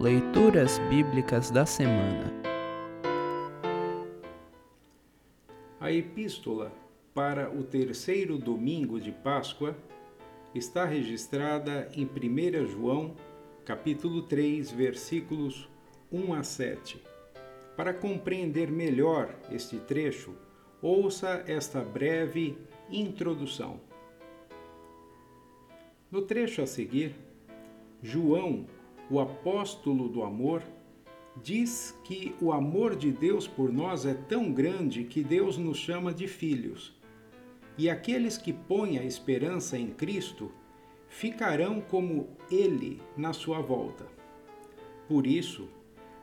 Leituras Bíblicas da Semana A epístola para o terceiro domingo de Páscoa está registrada em 1 João, capítulo 3, versículos 1 a 7. Para compreender melhor este trecho, ouça esta breve introdução. No trecho a seguir, João, o apóstolo do amor, diz que o amor de Deus por nós é tão grande que Deus nos chama de filhos. E aqueles que põem a esperança em Cristo ficarão como Ele na sua volta. Por isso,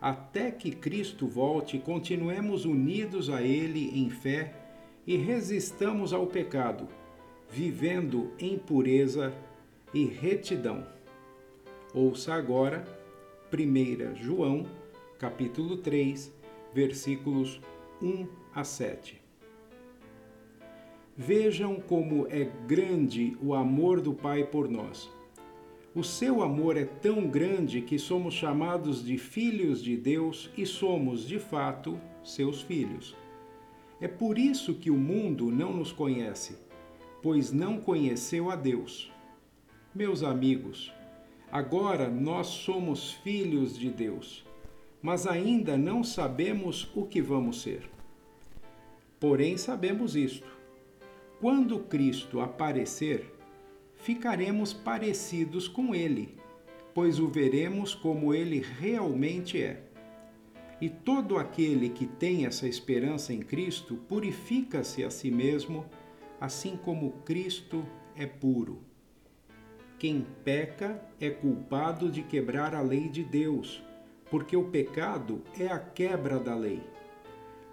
até que Cristo volte, continuemos unidos a Ele em fé e resistamos ao pecado, vivendo em pureza e retidão. Ouça agora 1 João, capítulo 3, versículos 1 a 7. Vejam como é grande o amor do Pai por nós. O seu amor é tão grande que somos chamados de filhos de Deus e somos, de fato, seus filhos. É por isso que o mundo não nos conhece, pois não conheceu a Deus. Meus amigos, agora nós somos filhos de Deus, mas ainda não sabemos o que vamos ser. Porém, sabemos isto: quando Cristo aparecer, ficaremos parecidos com Ele, pois o veremos como Ele realmente é. E todo aquele que tem essa esperança em Cristo purifica-se a si mesmo, assim como Cristo é puro. Quem peca é culpado de quebrar a lei de Deus, porque o pecado é a quebra da lei.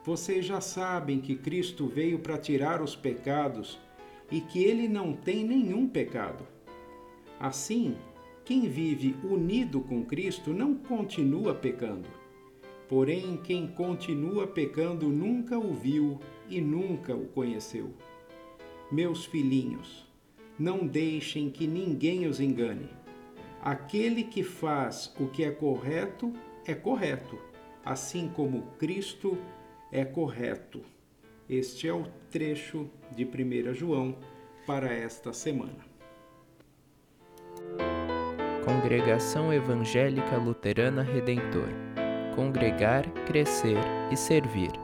Vocês já sabem que Cristo veio para tirar os pecados e que ele não tem nenhum pecado. Assim, quem vive unido com Cristo não continua pecando. Porém, quem continua pecando nunca o viu e nunca o conheceu. Meus filhinhos, não deixem que ninguém os engane. Aquele que faz o que é correto é correto, assim como Cristo é correto. Este é o trecho de 1 João para esta semana. Congregação Evangélica Luterana Redentor Congregar, Crescer e Servir.